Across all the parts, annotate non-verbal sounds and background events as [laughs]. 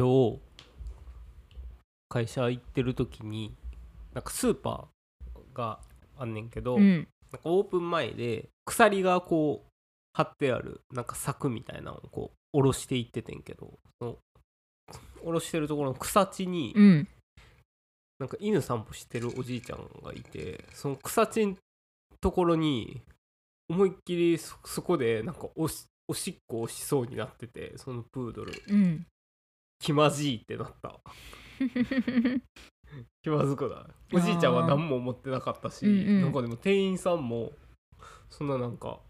今日会社行ってる時になんかスーパーがあんねんけど、うん。なんかオープン前で鎖がこう貼ってあるなんか柵みたいなのをこう下ろしていっててんけどその下ろしてるところの草地にうん。なんか犬散歩してるおじいちゃんがいてその草地のところに思いっきりそそこでなんかおしおしっこをしそうになっててそのプードル。うん気まじいってなった。[laughs] 気まずくない？おじいちゃんは何も思ってなかったし、うんうん。なんかでも店員さんもそんななんか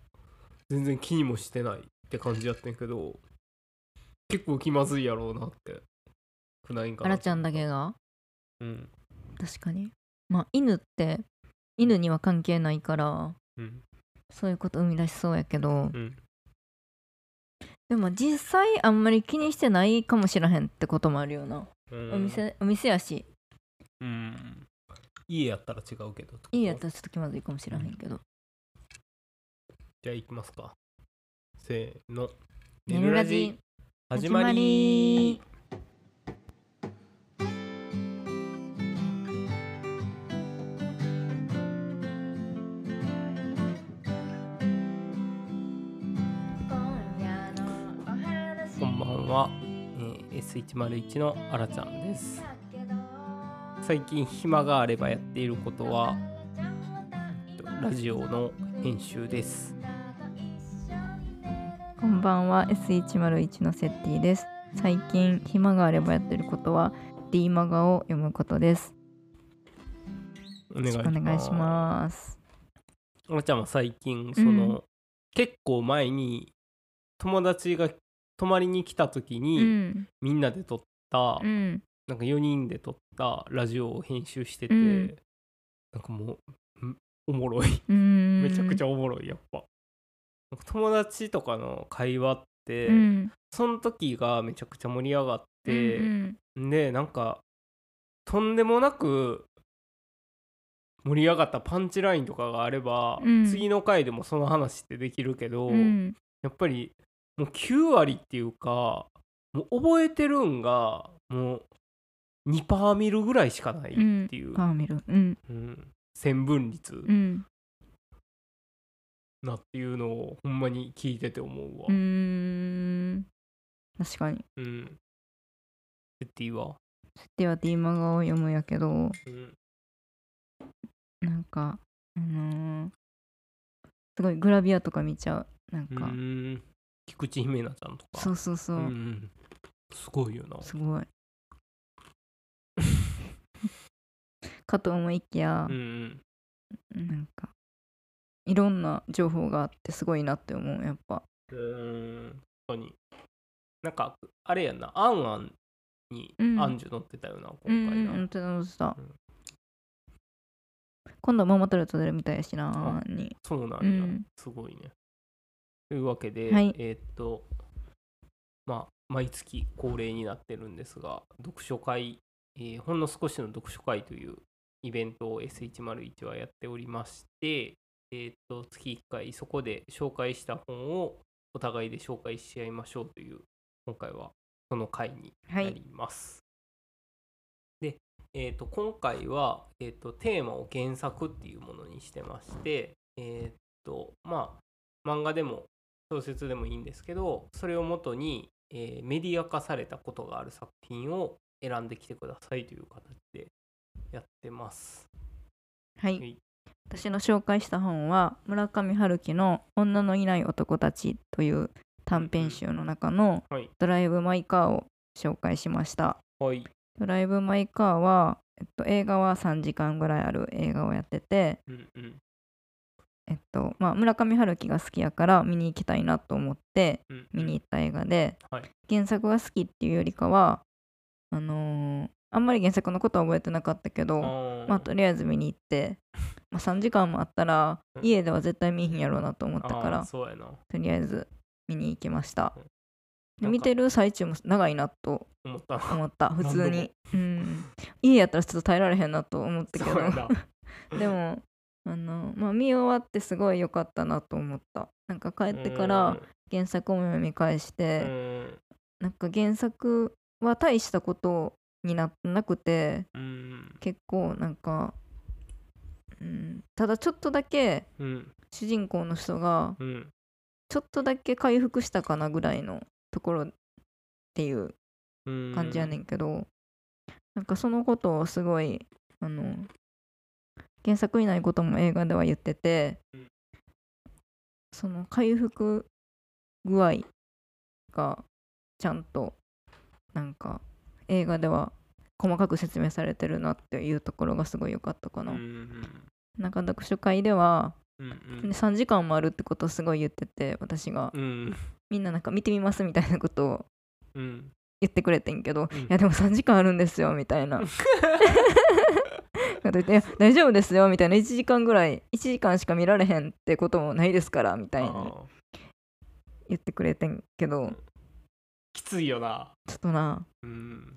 全然気にもしてないって感じやってんけど結構気まずいやろうなってくないんかな。あらちゃんだけが？うん。確かに。まあ犬って犬には関係ないからうん。そういうこと生み出しそうやけどうんでも実際あんまり気にしてないかもしらへんってこともあるよな、うん。お店お店やし。うん。家やったら違うけどいいやったらちょっと気まずいかもしらへんけど。じゃあ行きますか。せーの「ねるラジ始まりえー S101 のあらちゃんです。最近暇があればやっていることはえっとラジオの編集です。こんばんは S101 のセッティです。最近暇があればやってることは D マガを読むことです。お願いしよろしくお願いしすます。あらちゃんは最近その、うん。結構前に友達が泊まりに来た時うに、ん。みんなで撮った、うん。なんか4人で撮ったラジオを編集してて、うん。なんかもうんおもろい。うん。[laughs] めちゃくちゃおもろいやっぱ。友達とかの会話って、うん。その時がめちゃくちゃ盛り上がって、うん。でなんかとんでもなく盛り上がったパンチラインとかがあれば、うん。次の回でもその話ってできるけど、うん。やっぱりもう9割っていうかもう覚えてるんがもう2パーミルぐらいしかないっていう、パーミル。うん。うん。線分率。うん。なっていうのをほんまに聞いてて思うわ。うーん。確かに。うん。セッティは、では D マガを読むやけどうん、なんかあのーすごいグラビアとか見ちゃう。なんうか、ん菊池姫奈ちゃんとか。そうそうそう、ん、すごいよな。すごい [laughs] かと思いきやう、んなんかいろんな情報があってすごいなって思うやっぱうん。うん。本当に。なんか、あれやんな、あんあんにうんアンジュ乗ってたよな、うん今回な。うんうん乗ってたうん今度はママタルト出るみたいやしなにそうなんや、うんすごいね。というわけで、はいえーっと、まあ、毎月恒例になってるんですが、読書会、えーほんの少しの読書会というイベントを S101 はやっておりまして、えーっと、月1回そこで紹介した本をお互いで紹介し合いましょうという、今回はその回にはないります。で、えー、と今回は、えー、とテーマを原作っていうものにしてまして、えー、とまあ漫画でも小説でもいいんですけどそれをもとに、えーメディア化されたことがある作品を選んできてくださいという形でやってます。はい、はい私の紹介した本は村上春樹の「女のいない男たち」という短編集の中のはい「ドライブ・マイ・カー」を紹介しました。はい。ドライブ・マイ・カーは、えっと、映画は3時間ぐらいある映画をやってて、うんうんえっとまあ、村上春樹が好きやから見に行きたいなと思ってうんうん。見に行った映画で、はい。原作が好きっていうよりかはあのーあんまり原作のことは覚えてなかったけど、まあ、とりあえず見に行って、まあ、3時間もあったらうん。家では絶対見ひんやろうなと思ったから。とりあえず見に行きました。うん。見てる最中も長いなと思った。な。思った。[laughs] 普通に、うん、家やったらちょっと耐えられへんなと思ったけど。[laughs] でもあの、まあ、見終わってすごい良かったなと思った。なんか帰ってから原作も読み返しうて、ん、なんか原作は大したことになってなくてうん。結構なんか、うん、ただちょっとだけうん主人公の人がうんちょっとだけ回復したかなぐらいのところっていううん。感じやねんけど、なんかそのことをすごいあの原作にないことも映画では言ってて、うんその回復具合がちゃんとなんか映画では細かく説明されてるなっていうところがすごい良かったかな。うんうんなんか読書会では、うん3時間もあるってことをすごい言ってて私が。うんみみんななんか見てみますみたいなことをうん。言ってくれてんけど、うん。いやでも3時間あるんですよみたいな [laughs] 言って大丈夫ですよみたいな。1時間ぐらい1時間しか見られへんってこともないですからみたいに言ってくれてんけど。きついよな。ちょっとな。うん。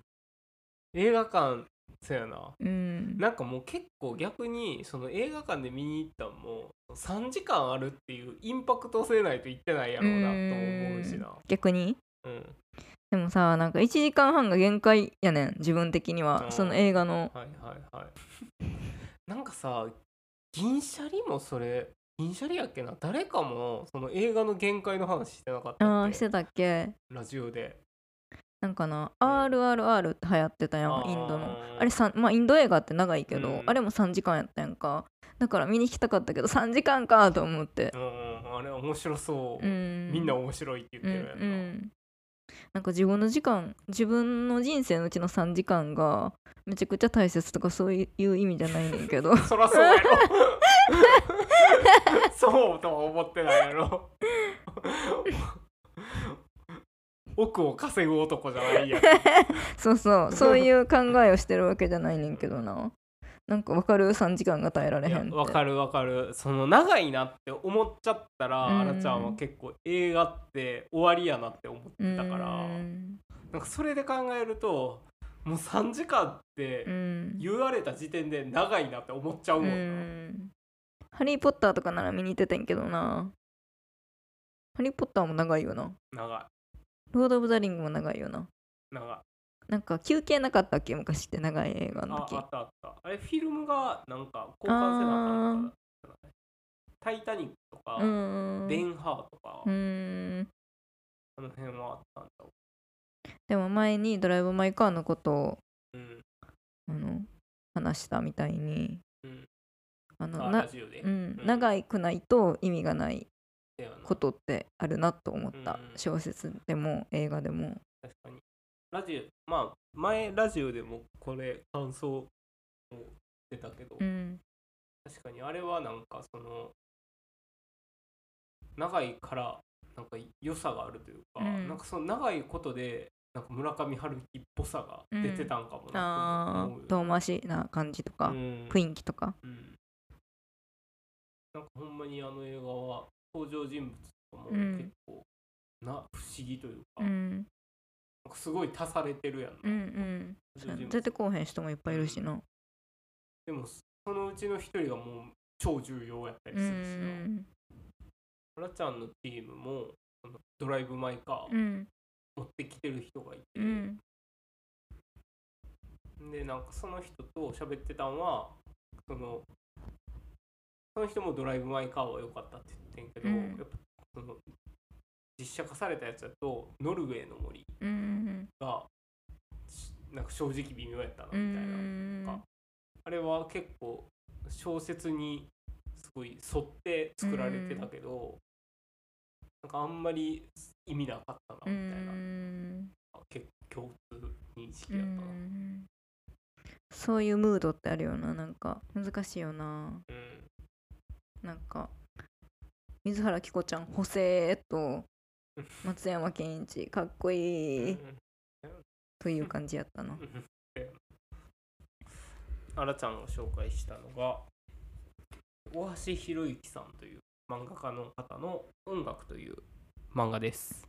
映画館そうやな。うん。なんかもう結構逆にその映画館で見に行ったんも3時間あるっていうインパクト性ないと言ってないやろうなと思うしな。逆に？うんでもさなんか1時間半が限界やねん自分的には。その映画の。はいはいはい。[laughs] なんかさ銀シャリもそれ銀シャリやっけな？誰かもその映画の限界の話してなかったあーしてたっけ？ラジオで。なんかな RRR って流行ってたやんインドの。あれさまあインド映画って長いけど、うん。あれも3時間やったやんか。だから見に行きたかったけど3時間かと思って。うんあれ面白そう、うん。みんな面白いって言ってるやんな、うんうんなんか自分の時間自分の人生のうちの3時間がめちゃくちゃ大切とかそういう意味じゃないねんけど。[laughs] そらそうやろ。[laughs] そうとは思ってないやろ。億を稼ぐ男じゃないやん。[laughs] そうそうそういう考えをしてるわけじゃないねんけどななんかわかる？3時間が耐えられへんわかるわかる。その長いなって思っちゃったら、うん。あらちゃんは結構映画って終わりやなって思ってたから、うん。なんかそれで考えるともう3時間ってうん。言われた時点で長いなって思っちゃうもんな、うん。ハリー・ポッターとかなら見に行ってたんやけどな。ハリー・ポッターも長いよな。長い。ロード・オブ・ザ・リングも長いよな。長いなんか休憩なかったっけ昔って長い映画の時。ああったあった。あれフィルムがなんか交換せなあかんのかなタイタニックとか、ベンハーとか、うーん。あの辺はあったんだでも前にドライブ・マイ・カーのことをうん。あの話したみたいにうん。あの長くないと意味がないことってあるなと思ったうん。小説でも映画でも確かにラジオまあ前ラジオでもこれ感想を出たけど、うん。確かにあれはなんかその長いからなんか良さがあるというか、うん。なんかその長いことでなんか村上春樹っぽさが出てたんかもあなと思う。よー遠回しな感じとかうん。雰囲気とか。うん。なんかほんまにあの映画は登場人物とかもうん。結構な不思議というかすごい足されてるやんな、うんうん。出てこうへん人もいっぱいいるしな。でもそのうちの一人がもう超重要やったりうするしな、んあらちゃんのチームもドライブ・マイ・カーうん。持ってきてる人がいて、うん。でなんかその人と喋ってたんはそのその人もドライブ・マイ・カーは良かったって言ってんけど、うん。やっぱその実写化されたやつだとノルウェーの森うんがしなんか正直微妙やったなうみたいな、んあれは結構小説にすごい沿って作られてたけど、なんかあんまり意味なかったうなみたいな、ん結構共通認識うやったな。ん。そういうムードってあるよななんか。難しいよな。うん。なんか水原希子ちゃん補正と [laughs] 松山ケンイチかっこいい。という感じやったな。あらちゃんが紹介したのが大橋博之さんという漫画家の方の「音楽」という漫画です。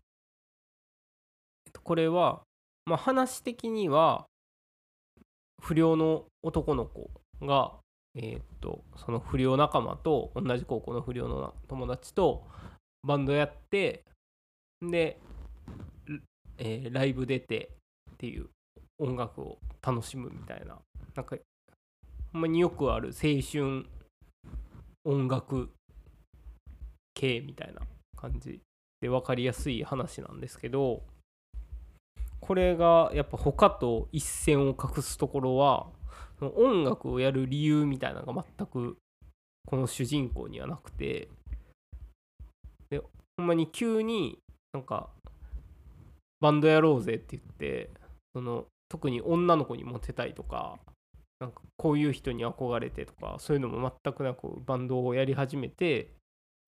これは、まあ、話的には不良の男の子が、えーっとその不良仲間と同じ高校の不良の友達とバンドやってで、えーライブ出てっていう音楽を楽しむみたいな。なんかほんまによくある青春音楽系みたいな感じで分かりやすい話なんですけどこれがやっぱ他と一線を画すところは音楽をやる理由みたいなのが全くこの主人公にはなくて。でほんまに急になんかバンドやろうぜって言ってその特に女の子にモテたいとかなんかこういう人に憧れてとかそういうのも全くなくバンドをやり始めて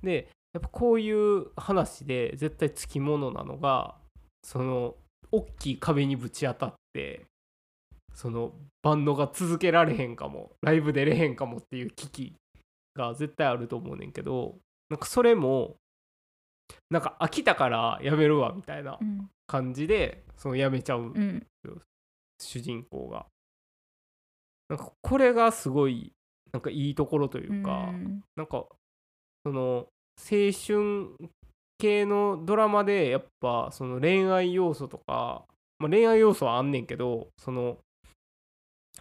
でやっぱこういう話で絶対つきものなのがその大きい壁にぶち当たってそのバンドが続けられへんかもライブ出れへんかもっていう危機が絶対あると思うねんけどなんかそれもなんか飽きたからやめるわみたいなうん。感じでそのやめちゃううん。主人公が。なんかこれがすごいなんかいいところというか、うん。なんかその青春系のドラマでやっぱその恋愛要素とか、まあ、恋愛要素はあんねんけどその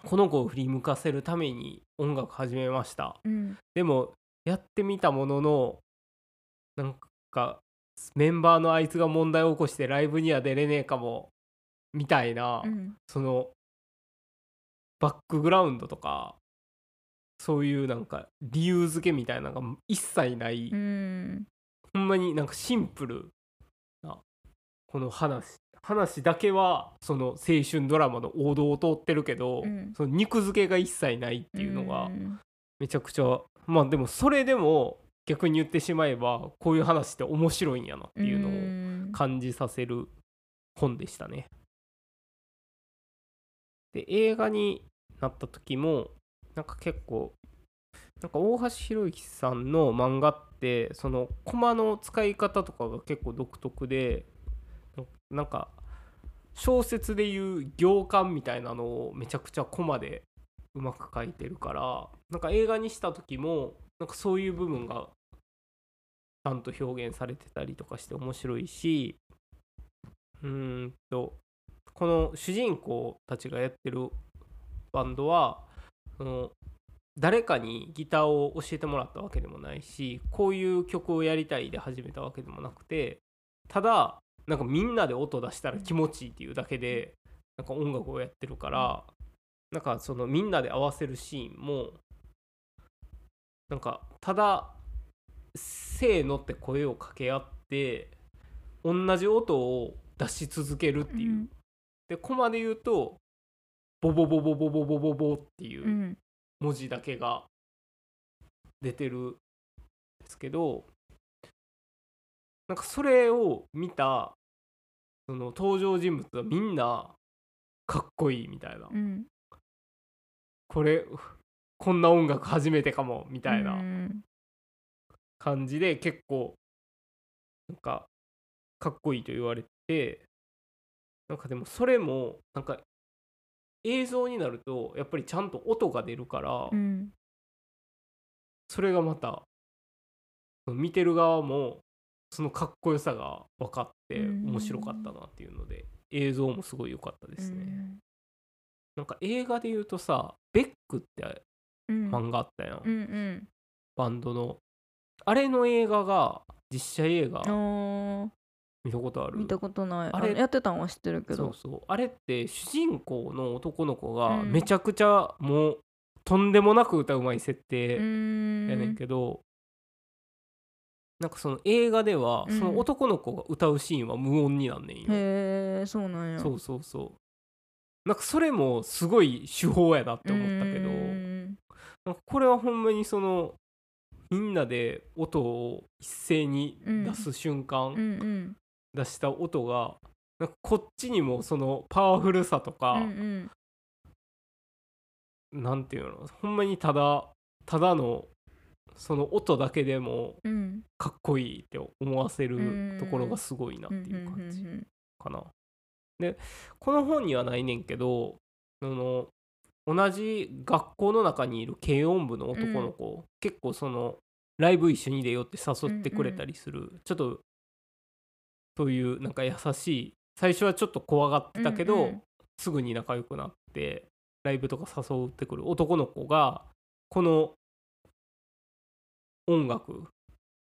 この子を振り向かせるために音楽始めました。うん。でもやってみたもののなんかメンバーのあいつが問題を起こしてライブには出れねえかもみたいな、うん。そのバックグラウンドとかそういうなんか理由付けみたいなのが一切ない、うん。ほんまになんかシンプルなこの話話だけはその青春ドラマの王道を通ってるけど、うん。その肉付けが一切ないっていうのがん。めちゃくちゃまあでもそれでも逆に言ってしまえばこういう話って面白いんやなっていうのをん感じさせる本でしたね。で映画になった時もなんか結構なんか大橋宏之さんの漫画ってそのコマの使い方とかが結構独特でななんか小説でいう行間みたいなのをめちゃくちゃコマでうまく書いてるからなんか映画にした時もなんかそういう部分がちちゃんと表現されてたりとかして面白いしうんとこの主人公たちがやってるバンドはその誰かにギターを教えてもらったわけでもないしこういう曲をやりたいで始めたわけでもなくてただなんかみんなで音出したら気持ちいいっていうだけでなんか音楽をやってるからなんかそのみんなで合わせるシーンもなんかただ「せーの」って声を掛け合って同じ音を出し続けるっていう、うん。でコマで言うと「ボボボボボボボボボ」っていううん。文字だけが出てるんですけどなんかそれを見たその登場人物はみんなかっこいいみたいな、うん。これこんな音楽初めてかもみたいな。うん感じで結構なんかかっこいいと言われてなんかでもそれもなんか映像になるとやっぱりちゃんと音が出るから、うん。それがまた見てる側もそのかっこよさが分かってうん。面白かったなっていうので映像もすごい良かったですね。なんか映画で言うとさ「ベック」ってうん。漫画あったやん、うんうん。バンドのあれの映画が実写映画見たことある？見たことない。あれやってたんは知ってるけど。そうそう。あれって主人公の男の子がうん。めちゃくちゃもうとんでもなく歌うまい設定やねんけど、なんかその映画ではうん。その男の子が歌うシーンは無音になんねんよ、へえそうなんや。そうそうそう。なんかそれもすごい手法やなって思ったけどこれはほんまにそのみんなで音を一斉に出す瞬間、うんうん。出した音がなんかこっちにもそのパワフルさとか、うんなんていうの？ほんまにただただのその音だけでもうん。うんかっこいいって思わせうん。るところがすごいなってうんいう感じうんかな。でこの本にはないねんけどその同じ学校の中にいる軽音部の男の子、結構そのライブ一緒に出ようって誘ってくれたりする、ちょっとそういうなんか優しい最初はちょっと怖がってたけど、うんうん。すぐに仲良くなってライブとか誘ってくる。男の子がこの音楽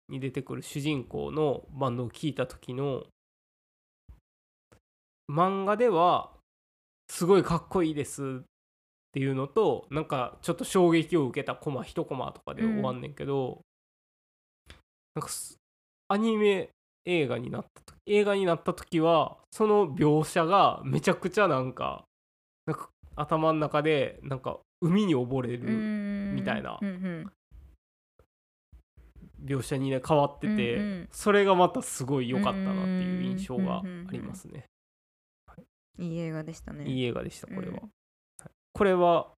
に出てくる主人公のバンドを聴いた時の漫画ではすごいかっこいいですっていうのとなんかちょっと衝撃を受けたコマ一コマとかで終わんねんけど、なんかすアニメ映画になった時映画になった時はその描写がめちゃくちゃなんかなんか頭の中でなんか海に溺れるみたいなうんうん。描写にね変わってて、うんうん。それがまたすごい良かったなっていう印象がありますね。い。い映画でしたね。いい映画でしたこれは、うんはいこれは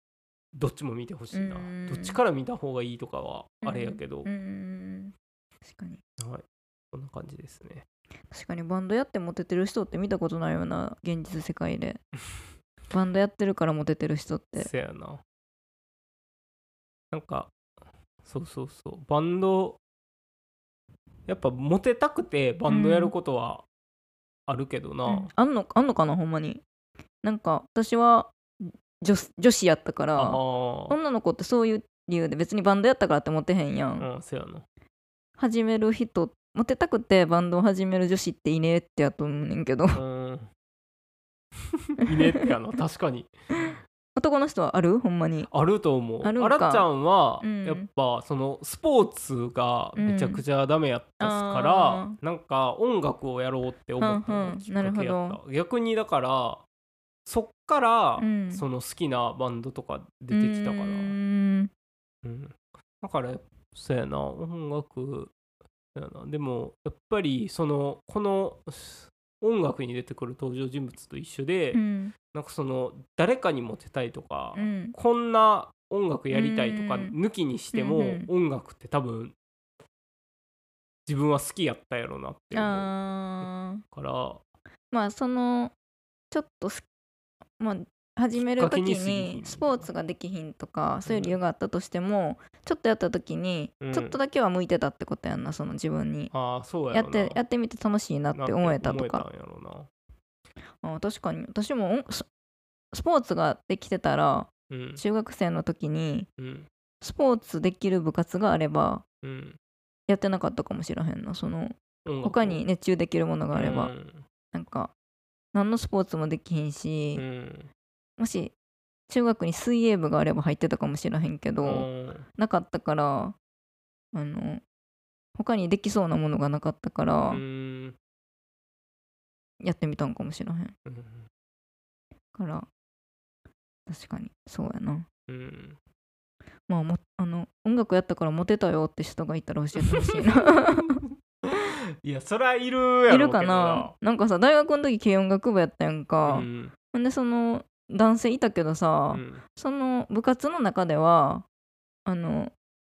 どっちも見てほしいな、うん。どっちから見た方がいいとかはあれやけど、うん確かに。はい。こんな感じですね。確かにバンドやってモテてる人って見たことないような現実世界で。[laughs] バンドやってるからモテてる人って。せやな。なんかそうそうそう。バンドやっぱモテたくてバンドやることはあるけどな、うん。あんのあんのかなほんまに。なんか私は女女子やったかあらあ女の子ってそういう理由で別にバンドやったからってモテへんやん、うんせやな。始める人モテたくてバンドを始める女子っていねえってやと思うねんけど。うん。[laughs] いねってやな確かに。男の人はある？ほんまに。あると思う。あらちゃんはうん。やっぱそのスポーツがめちゃくちゃダメやったから、あなんか音楽をやろうって思ったのがきっかけやった、うん逆にだからそっからうん。その好きなバンドとか出てきたから、うーん。うん。だからそうやな。音楽やな。でもやっぱりそのこの音楽に出てくる登場人物と一緒で、うん。なんかその誰かにモテたいとか、うん。こんな音楽やりたいとかうん。抜きにしても、うんうん。音楽って多分自分は好きやったやろなって思う。からまあそのちょっとすまあ始める時にスポーツができひんとかそういう理由があったとしても、ちょっとやった時にうん。ちょっとだけは向いてたってことやんなその自分に。やってやってみて楽しいなって思えたとか。あ確かに。私もおススポーツができてたら中学生の時にうん。スポーツできる部活があればうん。やってなかったかもしれへんなその他に熱中できるものがあれば、うん。なんか何のスポーツもできひんし、うん。もし中学に水泳部があれば入ってたかもしれへんけど、うん。なかったからあの他にできそうなものがなかったから、うん。やってみたんかもしれへん。うん。から確かにそうやな。うん。まあもあの音楽やったからモテたよって人がいたら教えてほしいな [laughs] いやそりゃいるやろいるかな？なんかさ大学の時軽音楽部やったやんか、うん。ほんでその男性いたけどさ、うん。その部活の中ではあの、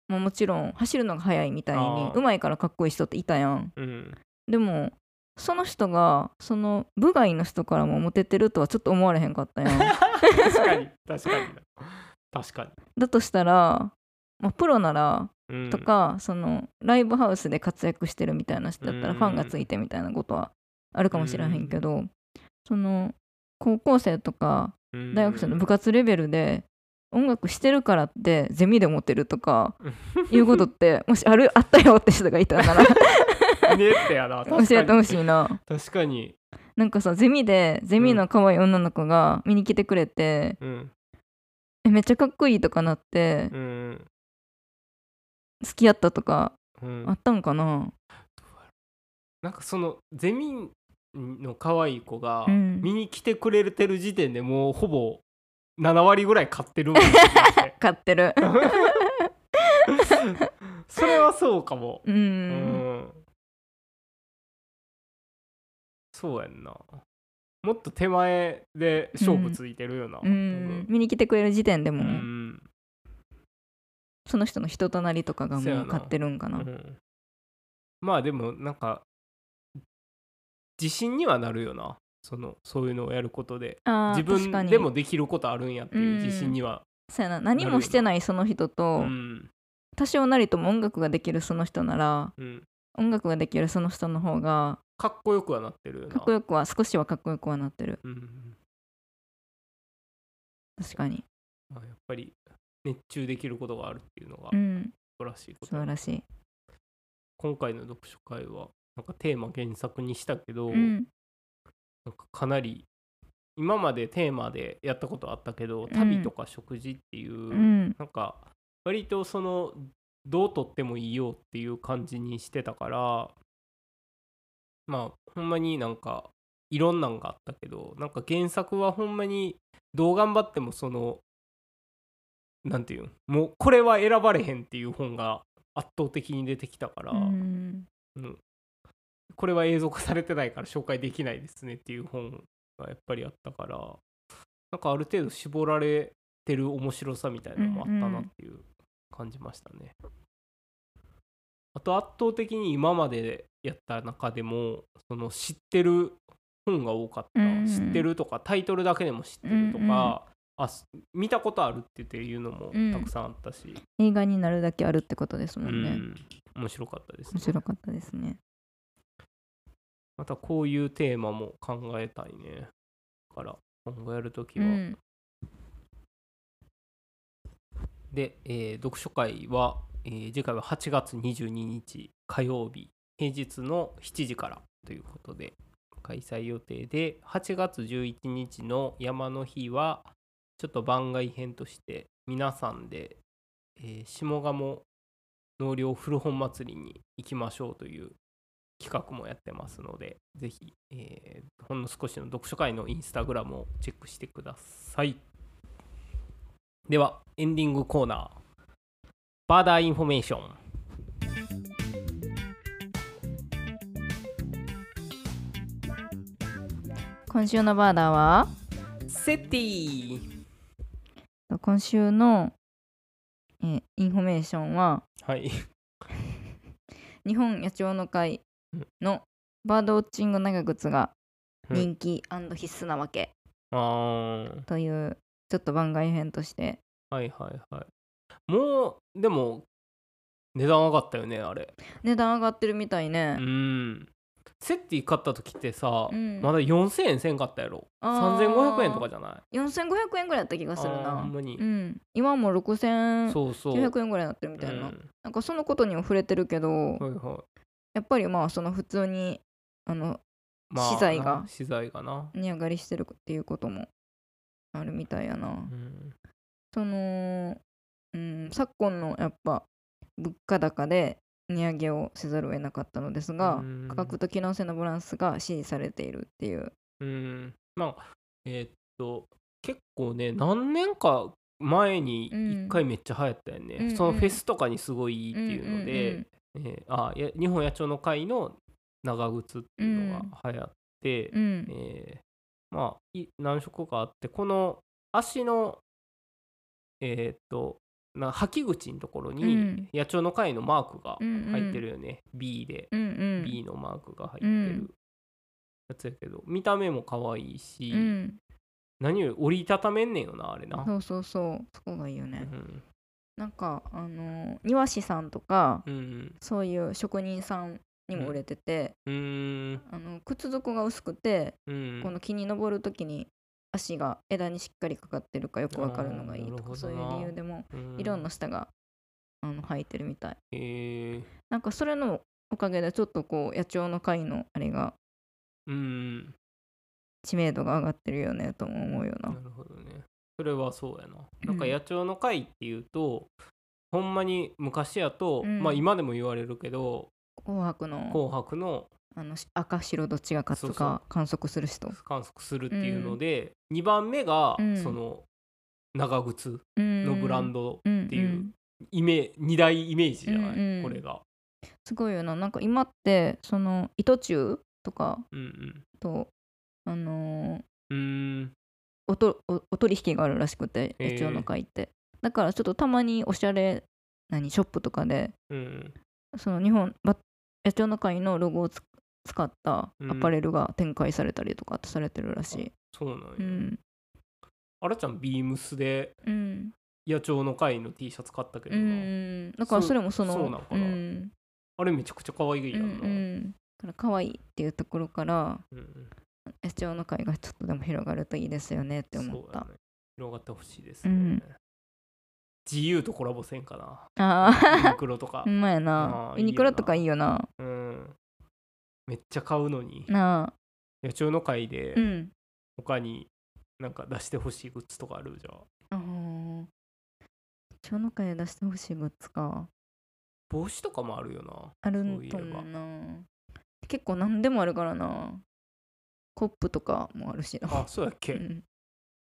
まあ、もちろん走るのが速いみたいにうまいからかっこいい人っていたやん。うん。でもその人がその部外の人からもモテてるとはちょっと思われへんかったやん。確かに確かに。な確かに。だとしたら、まあ、プロならうん。とか、そのライブハウスで活躍してるみたいな人だったらうん。ファンがついてみたいなことはあるかもしれへんけど、その高校生とかうん。大学生の部活レベルで音楽してるからってゼミでモテるとか [laughs] いうことってもしあるあったよって人がいたら [laughs] ねってやな。[laughs] 教えてほしいな。確かに。なんかさゼミでゼミの可愛い女の子が見に来てくれて、うん。えめっちゃかっこいいとかなってうん好きやったとかうん。あったんかな？なんかそのゼミの可愛い子がうん。見に来てくれてる時点でもうほぼ7割ぐらい買ってる [laughs] 買ってる。[laughs] それはそうかも。ううん。んそうやんな。もっと手前で勝負ついてるよな、う多ん分。見に来てくれる時点でも。うう、んその人の人となりとかがもう買ってるんかな。うん。まあでもなんか自信にはなるよな。そのそういうのをやることで。自分でもできることあるんやっていう自信には、そうやな。何もしてないその人と、うん。多少なりとも音楽ができるその人ならうん、音楽ができるその人の方がかっこよくはなってるかっこよくは少しはかっこよくはなってる。うん。確かに。まあ、やっぱり熱中できることがあるっていうのが素うん。晴らしいこと素晴らしい。今回の読書会はなんかテーマ原作にしたけど、うん。なんかかなり今までテーマでやったことあったけどん。旅とか食事っていう、うん。なんか割とそのどうとってもいいよっていう感じにしてたからまあほんまになんかいろんなんがあったけどなんか原作はほんまにどう頑張ってもそのなんていうんもうこれは選ばれへんっていう本が圧倒的に出てきたから、うん。うん。これは映像化されてないから紹介できないですねっていう本がやっぱりあったから。なんかある程度絞られてる面白さみたいなのもあったなっていう感じましたね。あと圧倒的に今までやった中でもその知ってる本が多かった、うんうん。知ってるとかタイトルだけでも知ってるとか、うんうんあす見たことあるってていうのもうん。たくさんあったし、映画になるだけあるってことですもんね、うん。面白かったです、面白かったですね。またこういうテーマも考えたいね。だから考えるときは。うん。で、えー読書会は、えー次回は8月22日火曜日。平日の7時からということで開催予定で8月11日の山の日はちょっと番外編として皆さんで、えー下鴨納涼古本祭りに行きましょうという企画もやってますのでぜひ、えーほんの少しの読書会のインスタグラムをチェックしてください。ではエンディングコーナー。バーダーインフォメーション。今週のバーダーは？セッティ今週の、えーインフォメーションははい。[laughs] 日本野鳥の会のバードウォッチング長靴が人気必須なわけあー。というちょっと番外編として。はいはいはい。もうでも値段上がったよねあれ。値段上がってるみたいうね、んセッティ買った時ってさ、うん。まだ4000円せんかったやろ。あー。3500円とかじゃない？4500円ぐらいだった気がするな。ほんまに、うん。今も6900そうそう。円ぐらいになってるみたいな、うん。なんかそのことにも触れてるけど、はいはい。やっぱりまあその普通にあのまあ資材がな資材がな、値上がりしてるっていうこともあるみたいやな、うん。その、うん、昨今のやっぱ物価高で値上げをせざるを得なかったのですが、うん。価格と機能性のバランスが支持されているっていう。うん。まあえーっと結構ね何年か前に一回めっちゃ流行ったよね、うんそのフェスとかにすごいいいっていうので、うんうん。えーあや日本野鳥の会の長靴っていうのが流行って、うん。うん。えーまあい何色かあってこの足のえーっとな履き口のところうにん。野鳥の会のマークがうんうん。入ってるよね、B で、うんうん。B のマークが入ってうんる。やつやけど、見た目も可愛いし、うん。何より折りたためんねんよなあれな。そうそうそう。そこがいいよね、うんなんかあの庭師さんとかうんそういう職人さんにも売れてて、うん。うん。あの靴底が薄くて、うん。この木に登る時に足が枝にしっかりかかってるかよくわかるのがいいとかそういう理由でもうん。いろんな下があの履いてるみたい。えー。なんかそれのおかげでちょっとこう野鳥の会のあれがうん。知名度が上がってるよねとも思うよな。なるほどね。それはそうやな。なんかうん野鳥の会っていうと、ほんまに昔やと、うん。まあ今でも言われるけど紅白の。紅白のあのし赤白どっちが勝つか観測する人。観測するっていうので、2番目がうん。その長靴ののブランドっっていうイメ2大イメージじゃない、うんうん。これが。すごいよな。なんか今ってその糸中とかうんとあのーうん。おとおお取引があるらしくて野鳥の会って。だからちょっとたまにおしゃれ何ショップとかでうん。その日本ば野鳥の会のロゴをつ使ったうん。アパレルが展開されたりとかってされてるらしい。そうなんや。うん。あらちゃん、ビームスでうん。野鳥の会の T シャツ買ったけうどな、んだからそれもそのそうなんかな。うん。あれめちゃくちゃ可愛いやうんんな。うん。だから可愛いっていうところからうん野鳥の会がちょっとでも広がるといいですよねって思った。ね。広がってほしいですね、うん。自由とコラボせんかな。あユニあクロとか。[laughs] ほんまやあな。ーユニクロとかいいよな。うんめっちゃ買うのに野鳥の会でうん。他になんか出してほしいグッズとかあるじゃああー。蝶の会で出してほしいグッズか。帽子とかもあるよなあるそういえば。んと思うな結構何でもあるからな。コップとかもあるしな。あそうやっけ、うん。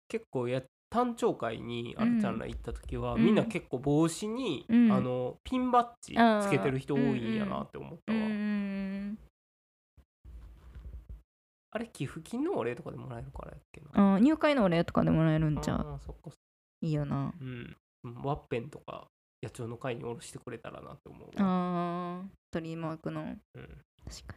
結構や誕生会にあるちゃんら行った時は、うん。みんな結構帽子に、うん。あのピンバッジつけてる人多いんやなって思ったうわ、んあれ寄付金のお礼とかでもらえるからやっけな。あー入会のお礼とかでもらえるんちゃう？あーそっかいいよな。うん。ワッペンとか野鳥の会に下ろしてくれたらなって思うわ。あートリーマークの。うん。確か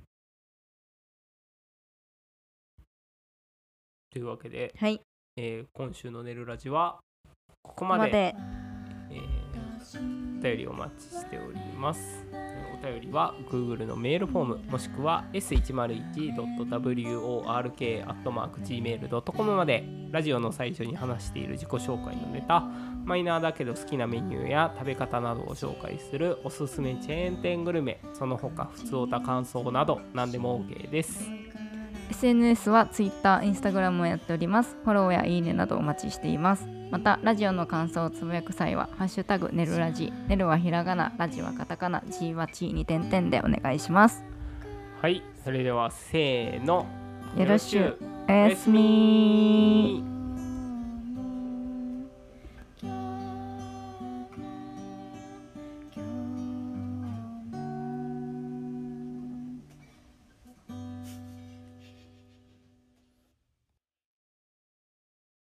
というわけで、にはい。えー今週の「寝るラジ」はここここまで。までえーお便りお待ちしております。お便りは Google のメールフォームもしくは s101.work.gmail.com までラジオの最初に話している自己紹介のネタマイナーだけど好きなメニューや食べ方などを紹介するおすすめチェーン店グルメその他普通おた感想など何でも OK です。SNS は Twitter、Instagram もやっております。フォローやいいねなどお待ちしています。また、ラジオの感想をつぶやく際は、ハッシュタグねるラジ、ねるはひらがな、ラジはカタカナ、G はチーに点々でお願いします。はい、それではせーの。よろしゅう。おやすみ